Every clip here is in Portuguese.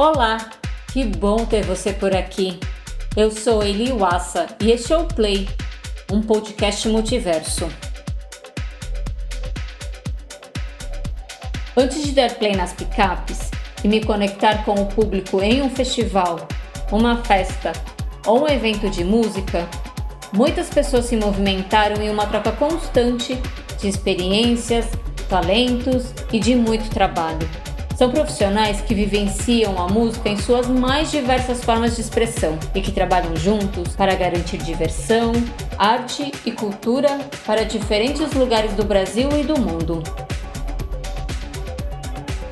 Olá, que bom ter você por aqui. Eu sou Eli Wassa e este é o Play, um podcast multiverso. Antes de dar play nas picapes e me conectar com o público em um festival, uma festa ou um evento de música, muitas pessoas se movimentaram em uma troca constante de experiências, talentos e de muito trabalho. São profissionais que vivenciam a música em suas mais diversas formas de expressão e que trabalham juntos para garantir diversão, arte e cultura para diferentes lugares do Brasil e do mundo.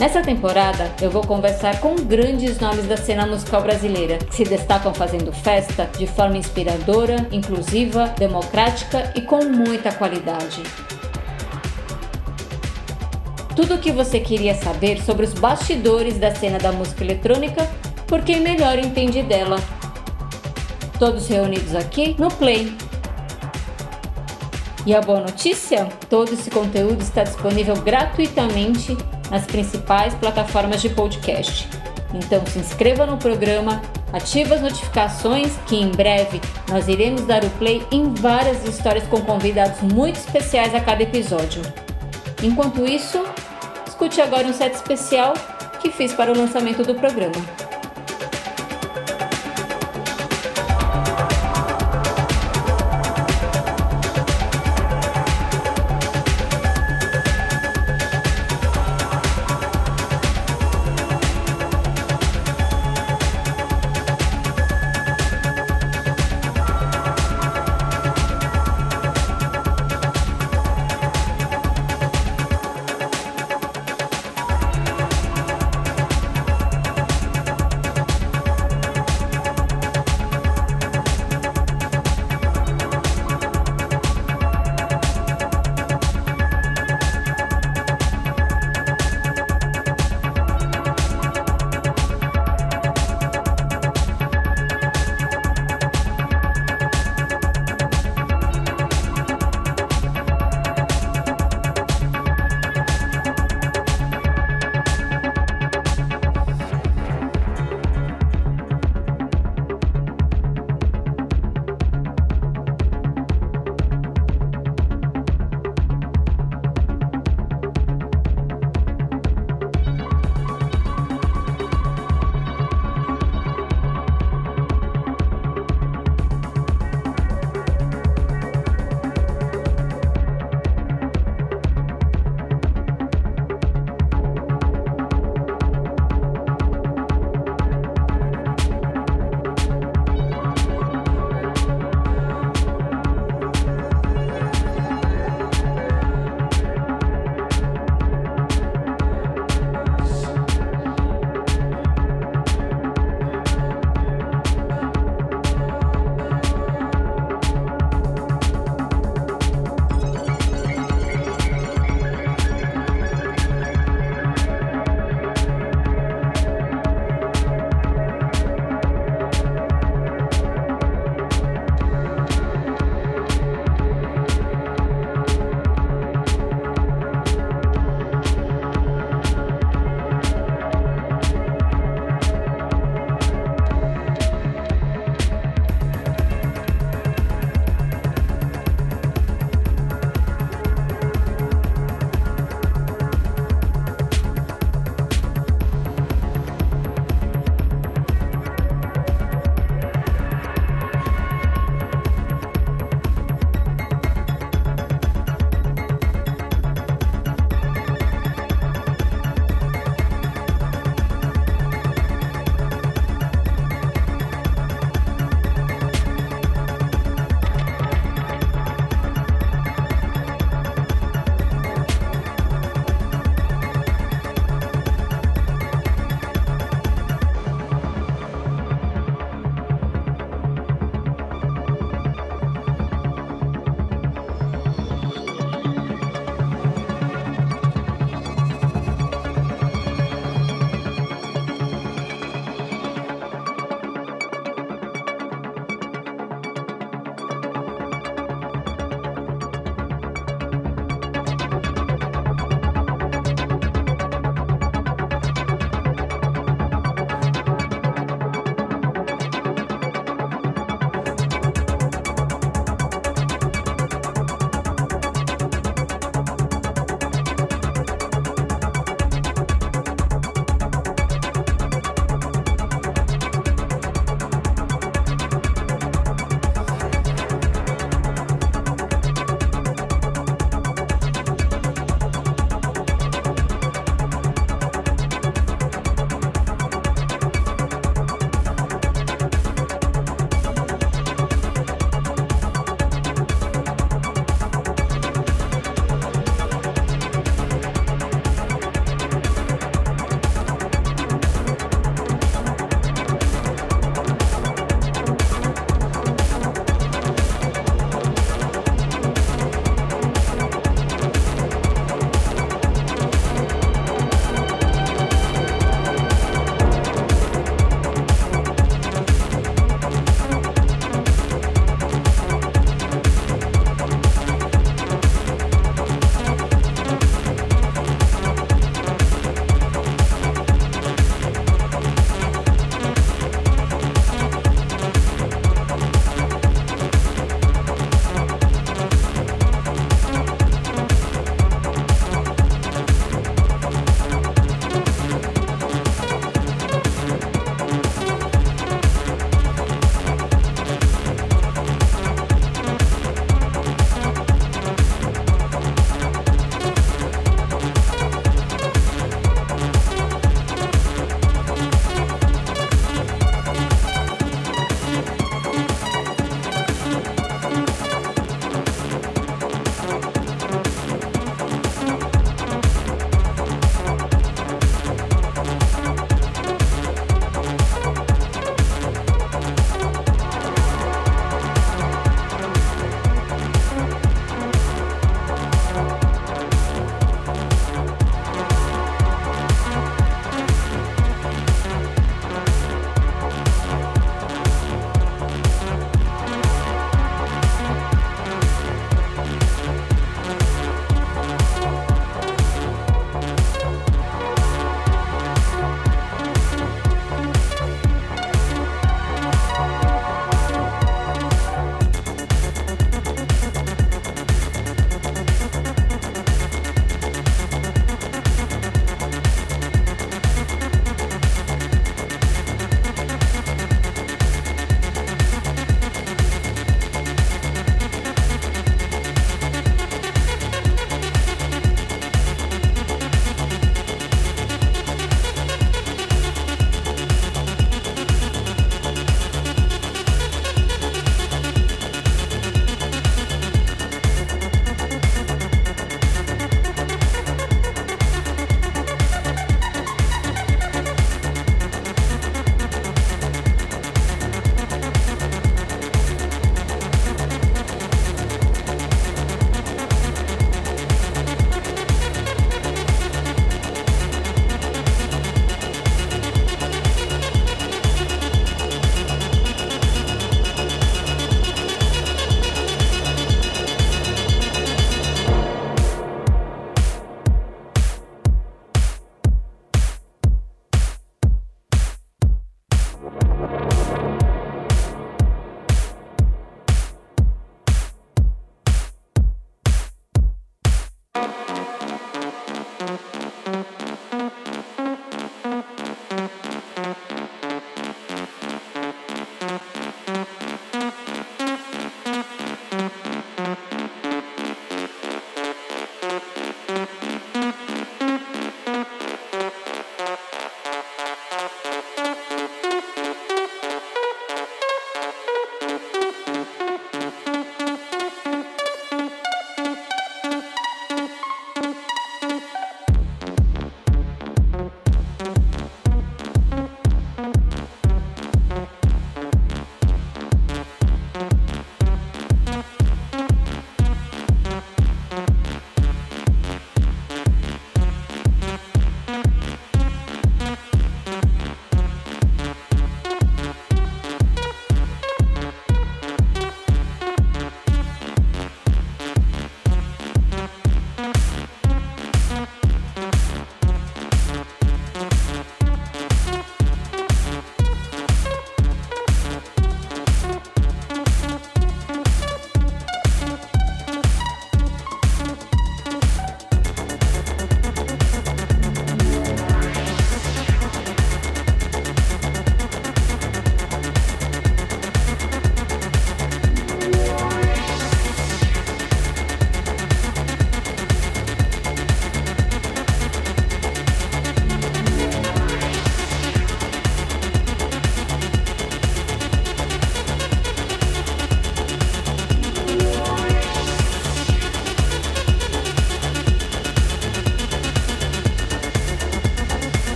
Nessa temporada, eu vou conversar com grandes nomes da cena musical brasileira, que se destacam fazendo festa de forma inspiradora, inclusiva, democrática e com muita qualidade. Tudo o que você queria saber sobre os bastidores da cena da música eletrônica por quem melhor entende dela. Todos reunidos aqui no Play. E a boa notícia? Todo esse conteúdo está disponível gratuitamente nas principais plataformas de podcast. Então se inscreva no programa, ative as notificações que em breve nós iremos dar o play em várias histórias com convidados muito especiais a cada episódio. Enquanto isso, escute agora um set especial que fiz para o lançamento do programa.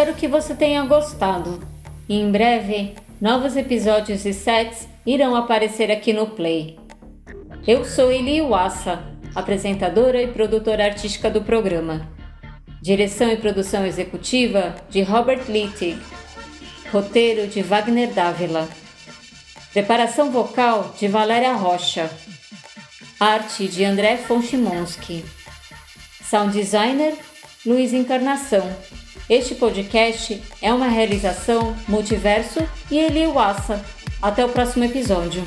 Espero que você tenha gostado. E em breve, novos episódios e sets irão aparecer aqui no Play. Eu sou Eli Wassa, apresentadora e produtora artística do programa. Direção e produção executiva de Robert Littig. Roteiro de Wagner Dávila. Preparação vocal de Valéria Rocha. Arte de André Fonchimonski. Sound designer Luiz Encarnação. Este podcast é uma realização Multiverso e Eli Wassa. Até o próximo episódio.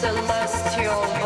Celestial